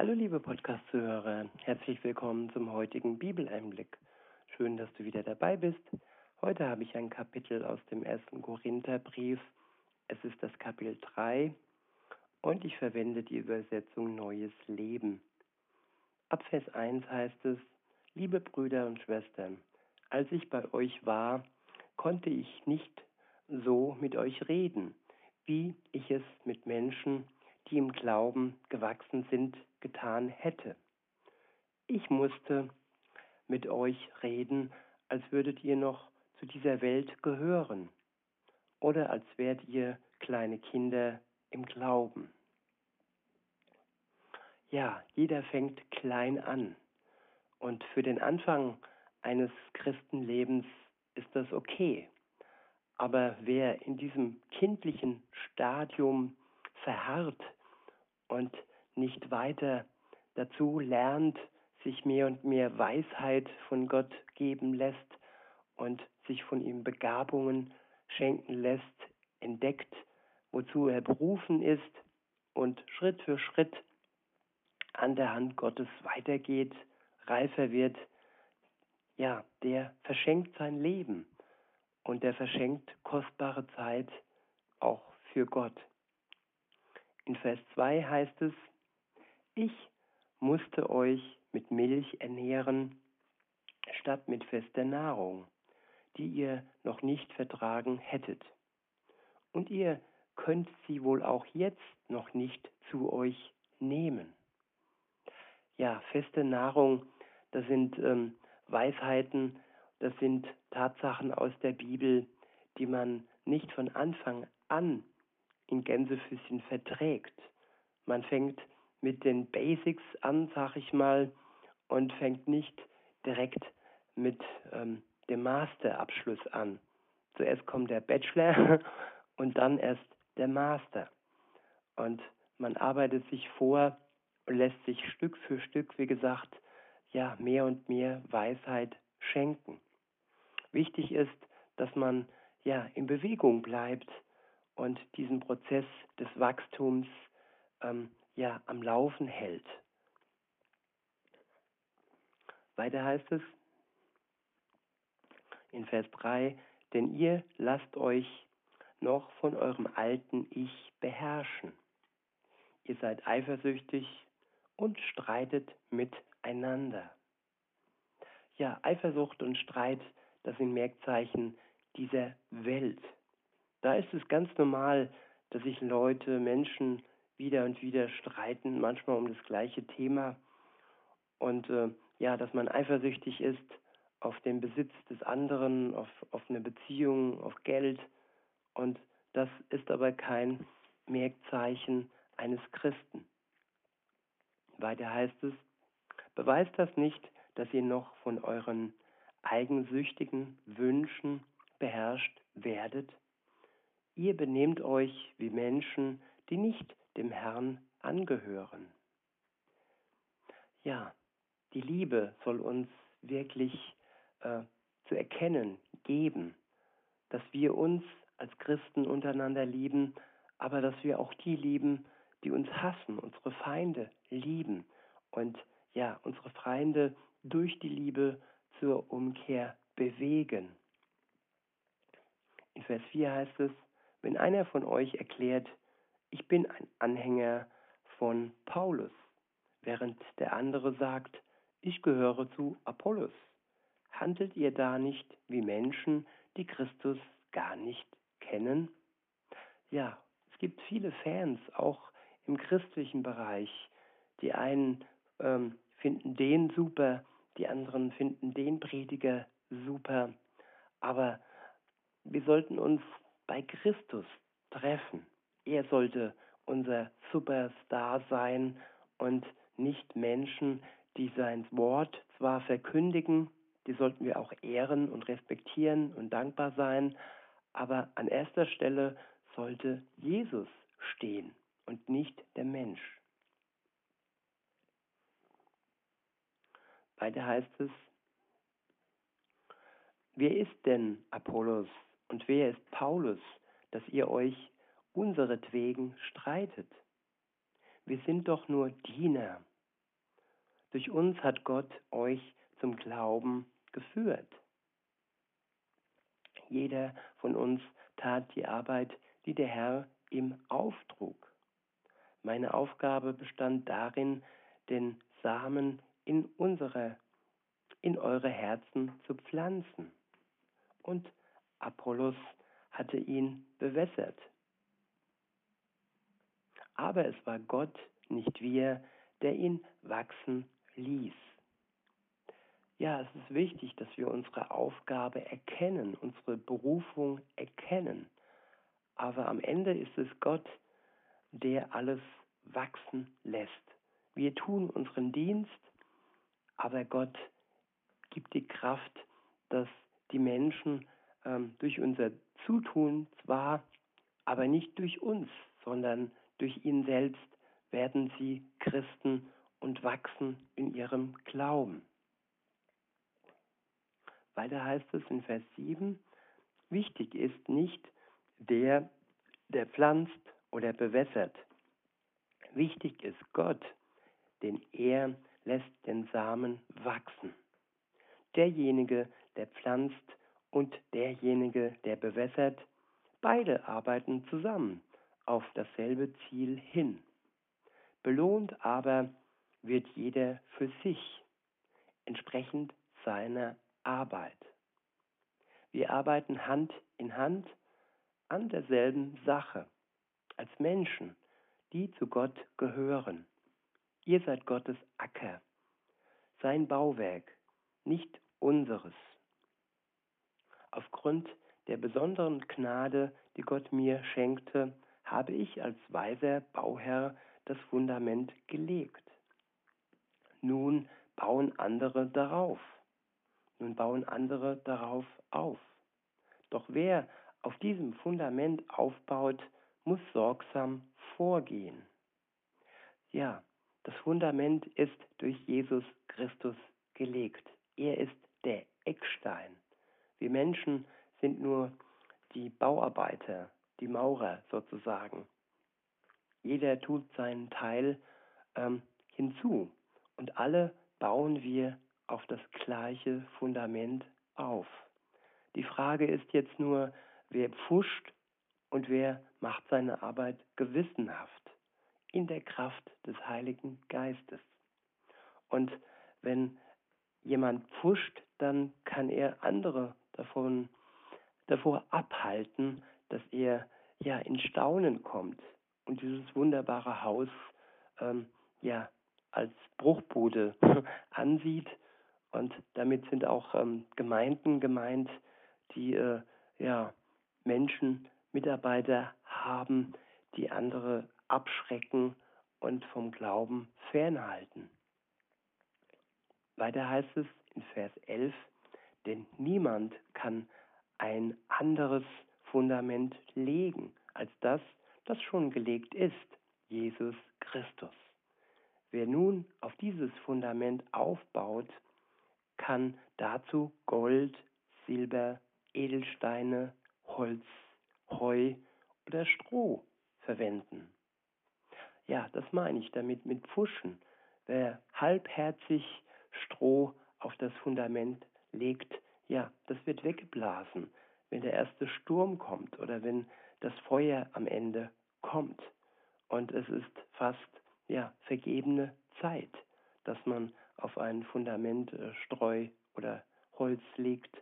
Hallo liebe Podcast-Zuhörer, herzlich willkommen zum heutigen Bibeleinblick. Schön, dass du wieder dabei bist. Heute habe ich ein Kapitel aus dem ersten Korintherbrief. Es ist das Kapitel 3 und ich verwende die Übersetzung Neues Leben. Ab Vers 1 heißt es, liebe Brüder und Schwestern, als ich bei euch war, konnte ich nicht so mit euch reden, wie ich es mit Menschen, die im Glauben gewachsen sind, getan hätte. Ich musste mit euch reden, als würdet ihr noch zu dieser Welt gehören oder als wärt ihr kleine Kinder im Glauben. Ja, jeder fängt klein an. Und für den Anfang eines Christenlebens ist das okay. Aber wer in diesem kindlichen Stadium verharrt und nicht weiter dazu lernt, sich mehr und mehr Weisheit von Gott geben lässt und sich von ihm Begabungen schenken lässt, entdeckt, wozu er berufen ist und Schritt für Schritt an der Hand Gottes weitergeht, reifer wird, ja, der verschenkt sein Leben und der verschenkt kostbare Zeit auch für Gott. In Vers 2 heißt es, ich musste euch mit Milch ernähren, statt mit fester Nahrung, die ihr noch nicht vertragen hättet. Und ihr könnt sie wohl auch jetzt noch nicht zu euch nehmen. Ja, feste Nahrung, das sind ähm, Weisheiten, das sind Tatsachen aus der Bibel, die man nicht von Anfang an in Gänsefüßchen verträgt. Man fängt mit den Basics an, sag ich mal, und fängt nicht direkt mit ähm, dem Masterabschluss an. Zuerst kommt der Bachelor und dann erst der Master. Und man arbeitet sich vor und lässt sich Stück für Stück, wie gesagt, ja, mehr und mehr Weisheit schenken. Wichtig ist, dass man ja in Bewegung bleibt und diesen Prozess des Wachstums ähm, ja am Laufen hält. Weiter heißt es in Vers 3, denn ihr lasst euch noch von eurem alten Ich beherrschen. Ihr seid eifersüchtig und streitet miteinander. Ja, Eifersucht und Streit, das sind Merkzeichen dieser Welt. Da ist es ganz normal, dass sich Leute, Menschen wieder und wieder streiten, manchmal um das gleiche Thema. Und äh, ja, dass man eifersüchtig ist auf den Besitz des anderen, auf, auf eine Beziehung, auf Geld. Und das ist aber kein Merkzeichen eines Christen. Weiter heißt es, beweist das nicht, dass ihr noch von euren eigensüchtigen Wünschen beherrscht werdet? Ihr benehmt euch wie Menschen, die nicht dem Herrn angehören. Ja, die Liebe soll uns wirklich äh, zu erkennen geben, dass wir uns als Christen untereinander lieben, aber dass wir auch die lieben, die uns hassen, unsere Feinde lieben und ja, unsere Feinde durch die Liebe zur Umkehr bewegen. In Vers 4 heißt es, wenn einer von euch erklärt, ich bin ein Anhänger von Paulus, während der andere sagt, ich gehöre zu Apollos, handelt ihr da nicht wie Menschen, die Christus gar nicht kennen? Ja, es gibt viele Fans, auch im christlichen Bereich. Die einen ähm, finden den super, die anderen finden den Prediger super. Aber wir sollten uns bei Christus treffen. Er sollte unser Superstar sein und nicht Menschen, die sein Wort zwar verkündigen, die sollten wir auch ehren und respektieren und dankbar sein, aber an erster Stelle sollte Jesus stehen und nicht der Mensch. Weiter heißt es, wer ist denn Apollos und wer ist Paulus, dass ihr euch unseretwegen streitet? Wir sind doch nur Diener, Durch uns hat Gott euch zum Glauben geführt. Jeder von uns tat die Arbeit, die der Herr ihm auftrug. Meine Aufgabe bestand darin, den Samen in unsere, in eure Herzen zu pflanzen. Und Apollos hatte ihn bewässert. Aber es war Gott, nicht wir, der ihn wachsen ließ. Ja, es ist wichtig, dass wir unsere Aufgabe erkennen, unsere Berufung erkennen. Aber am Ende ist es Gott, der alles wachsen lässt. Wir tun unseren Dienst, aber Gott gibt die Kraft, dass die Menschen ähm, durch unser Zutun zwar, aber nicht durch uns, sondern durch ihn selbst werden sie Christen und wachsen in ihrem Glauben. Weiter heißt es in Vers 7, wichtig ist nicht der, der pflanzt oder bewässert. Wichtig ist Gott, denn er lässt den Samen wachsen. Derjenige, der pflanzt und derjenige, der bewässert, beide arbeiten zusammen auf dasselbe Ziel hin. Belohnt aber wird jeder für sich, entsprechend seiner Arbeit. Wir arbeiten Hand in Hand an derselben Sache, als Menschen, die zu Gott gehören. Ihr seid Gottes Acker, sein Bauwerk, nicht unseres. Aufgrund der besonderen Gnade, die Gott mir schenkte, habe ich als weiser Bauherr das Fundament gelegt. Nun bauen andere darauf. Nun bauen andere darauf auf. Doch wer auf diesem Fundament aufbaut, muss sorgsam vorgehen. Ja, das Fundament ist durch Jesus Christus gelegt. Er ist der Eckstein. Wir Menschen sind nur die Bauarbeiter, die Maurer sozusagen. Jeder tut seinen Teil ähm, hinzu und alle bauen wir auf das gleiche Fundament auf. Die Frage ist jetzt nur, wer pfuscht und wer macht seine Arbeit gewissenhaft in der Kraft des Heiligen Geistes. Und wenn jemand pfuscht, dann kann er andere davon, davor abhalten, dass er ja in Staunen kommt und dieses wunderbare Haus ähm, ja als Bruchbude ansieht. Und damit sind auch ähm, Gemeinden gemeint, die äh, ja, Menschen, Mitarbeiter haben, die andere abschrecken und vom Glauben fernhalten. Weiter heißt es in Vers 11, denn niemand kann ein anderes Fundament legen als das, das schon gelegt ist, Jesus Christus. Wer nun auf dieses Fundament aufbaut, kann dazu Gold, Silber, Edelsteine, Holz, Heu oder Stroh verwenden. Ja, das meine ich damit mit Pfuschen. Wer halbherzig Stroh auf das Fundament legt, ja, das wird weggeblasen, wenn der erste Sturm kommt oder wenn das Feuer am Ende kommt. Und es ist fast ja, vergebene Zeit, dass man auf ein Fundament äh, Streu oder Holz legt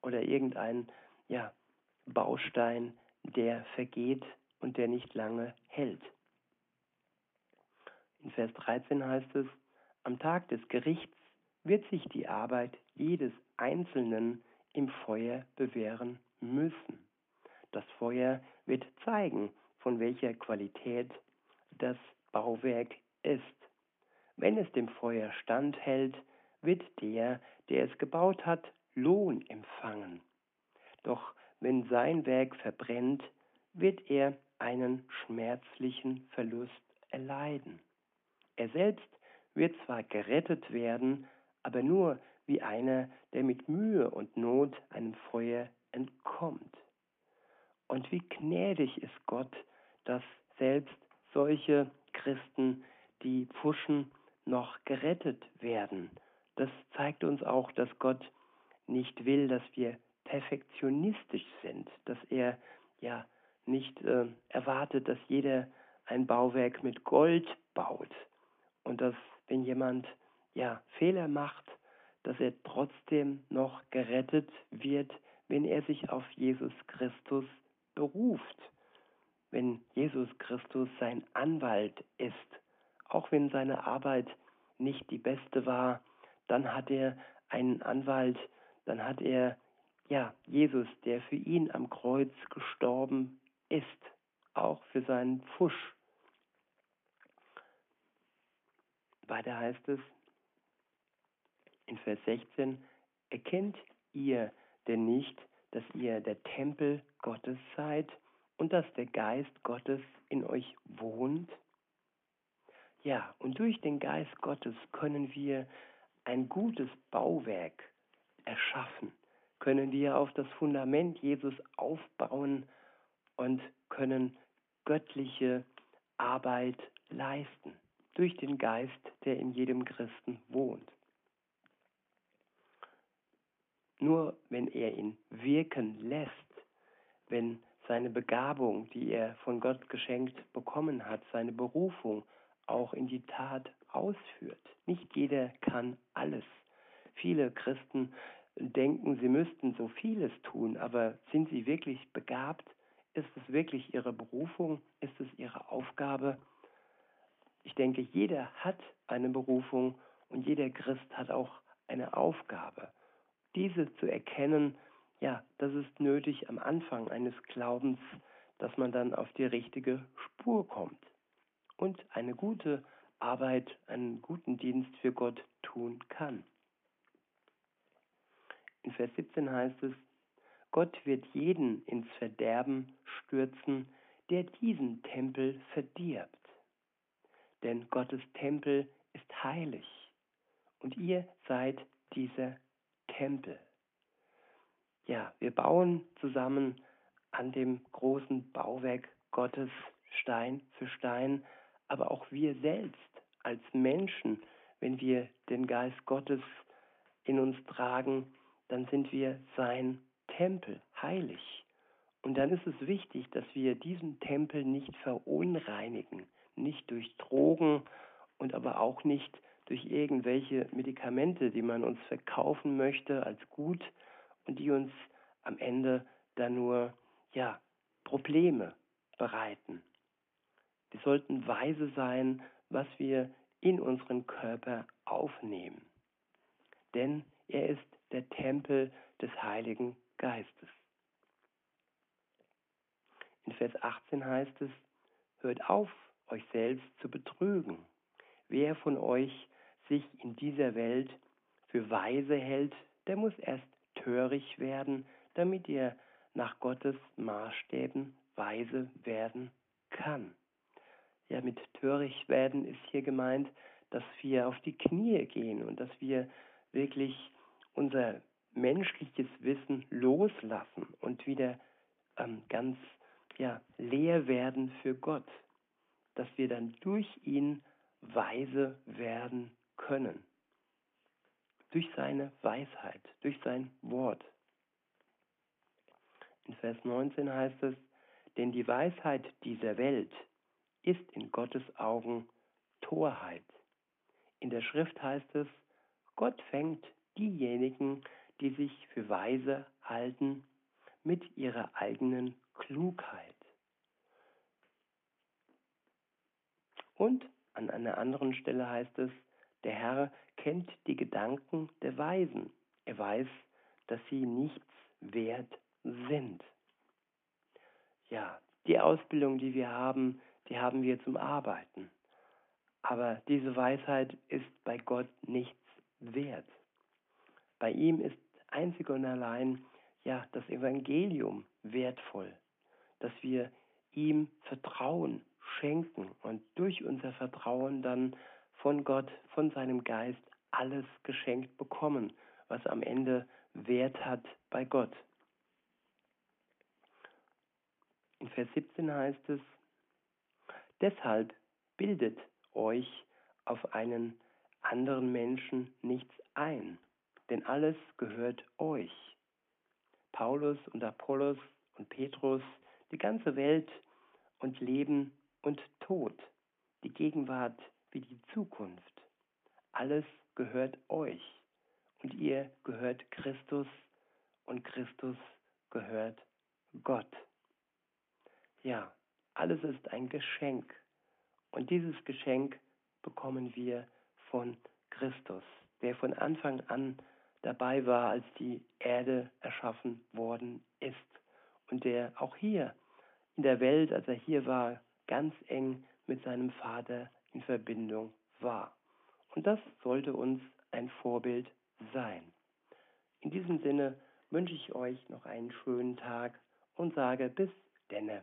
oder irgendein ja, Baustein, der vergeht und der nicht lange hält. In Vers 13 heißt es, am Tag des Gerichts wird sich die Arbeit jedes Einzelnen im Feuer bewähren müssen. Das Feuer wird zeigen, von welcher Qualität das Bauwerk ist. Wenn es dem Feuer standhält, wird der, der es gebaut hat, Lohn empfangen. Doch wenn sein Werk verbrennt, wird er einen schmerzlichen Verlust erleiden. Er selbst wird zwar gerettet werden, aber nur wie einer, der mit Mühe und Not einem Feuer entkommt. Und wie gnädig ist Gott, dass selbst solche Christen, die pfuschen, noch gerettet werden. Das zeigt uns auch, dass Gott nicht will, dass wir perfektionistisch sind, dass er ja nicht äh, erwartet, dass jeder ein Bauwerk mit Gold baut und dass wenn jemand ja Fehler macht, dass er trotzdem noch gerettet wird, wenn er sich auf Jesus Christus beruft, wenn Jesus Christus sein Anwalt ist, auch wenn seine Arbeit nicht die beste war, dann hat er einen Anwalt, dann hat er ja Jesus, der für ihn am Kreuz gestorben ist, auch für seinen Pfusch. Weiter heißt es in Vers 16, erkennt ihr denn nicht, dass ihr der Tempel Gottes seid und dass der Geist Gottes in euch wohnt? Ja, und durch den Geist Gottes können wir ein gutes Bauwerk erschaffen, können wir auf das Fundament Jesus aufbauen und können göttliche Arbeit leisten durch den Geist, der in jedem Christen wohnt. Nur wenn er ihn wirken lässt, wenn seine Begabung, die er von Gott geschenkt bekommen hat, seine Berufung auch in die Tat ausführt. Nicht jeder kann alles. Viele Christen denken, sie müssten so vieles tun, aber sind sie wirklich begabt? Ist es wirklich ihre Berufung? Ist es ihre Aufgabe? Ich denke, jeder hat eine Berufung und jeder Christ hat auch eine Aufgabe. Diese zu erkennen, ja, das ist nötig am Anfang eines Glaubens, dass man dann auf die richtige Spur kommt und eine gute Arbeit, einen guten Dienst für Gott tun kann. In Vers 17 heißt es, Gott wird jeden ins Verderben stürzen, der diesen Tempel verdirbt. Denn Gottes Tempel ist heilig und ihr seid dieser Tempel. Ja, wir bauen zusammen an dem großen Bauwerk Gottes Stein für Stein aber auch wir selbst als Menschen, wenn wir den Geist Gottes in uns tragen, dann sind wir sein Tempel, heilig. Und dann ist es wichtig, dass wir diesen Tempel nicht verunreinigen, nicht durch Drogen und aber auch nicht durch irgendwelche Medikamente, die man uns verkaufen möchte als gut und die uns am Ende dann nur ja Probleme bereiten. Wir sollten weise sein, was wir in unseren Körper aufnehmen. Denn er ist der Tempel des Heiligen Geistes. In Vers 18 heißt es, hört auf, euch selbst zu betrügen. Wer von euch sich in dieser Welt für weise hält, der muss erst töricht werden, damit er nach Gottes Maßstäben weise werden kann. Ja, mit töricht werden ist hier gemeint, dass wir auf die Knie gehen und dass wir wirklich unser menschliches Wissen loslassen und wieder ähm, ganz ja, leer werden für Gott, dass wir dann durch ihn weise werden können. Durch seine Weisheit, durch sein Wort. In Vers 19 heißt es, denn die Weisheit dieser Welt ist in Gottes Augen Torheit. In der Schrift heißt es, Gott fängt diejenigen, die sich für weise halten, mit ihrer eigenen Klugheit. Und an einer anderen Stelle heißt es, der Herr kennt die Gedanken der Weisen. Er weiß, dass sie nichts wert sind. Ja, die Ausbildung, die wir haben, die haben wir zum Arbeiten. Aber diese Weisheit ist bei Gott nichts wert. Bei ihm ist einzig und allein ja das Evangelium wertvoll, dass wir ihm Vertrauen schenken und durch unser Vertrauen dann von Gott, von seinem Geist alles geschenkt bekommen, was am Ende Wert hat bei Gott. In Vers 17 heißt es, Deshalb bildet euch auf einen anderen Menschen nichts ein, denn alles gehört euch. Paulus und Apollos und Petrus, die ganze Welt und Leben und Tod, die Gegenwart wie die Zukunft. Alles gehört euch und ihr gehört Christus und Christus gehört Gott. Ja, alles ist ein Geschenk und dieses Geschenk bekommen wir von Christus, der von Anfang an dabei war, als die Erde erschaffen worden ist und der auch hier in der Welt, als er hier war, ganz eng mit seinem Vater in Verbindung war. Und das sollte uns ein Vorbild sein. In diesem Sinne wünsche ich euch noch einen schönen Tag und sage bis denne.